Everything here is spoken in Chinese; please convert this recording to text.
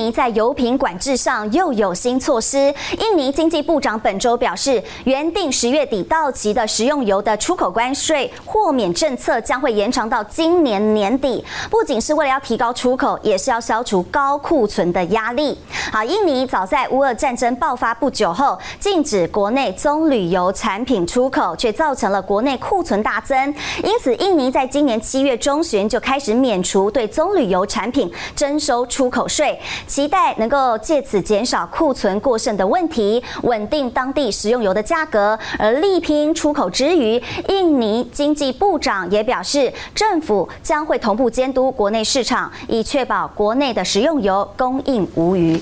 尼在油品管制上又有新措施。印尼经济部长本周表示，原定十月底到期的食用油的出口关税豁免政策将会延长到今年年底。不仅是为了要提高出口，也是要消除高库存的压力。好，印尼早在乌俄战争爆发不久后，禁止国内棕榈油产品出口，却造成了国内库存大增。因此，印尼在今年七月中旬就开始免除对棕榈油产品征收出口税。期待能够借此减少库存过剩的问题，稳定当地食用油的价格。而力拼出口之余，印尼经济部长也表示，政府将会同步监督国内市场，以确保国内的食用油供应无虞。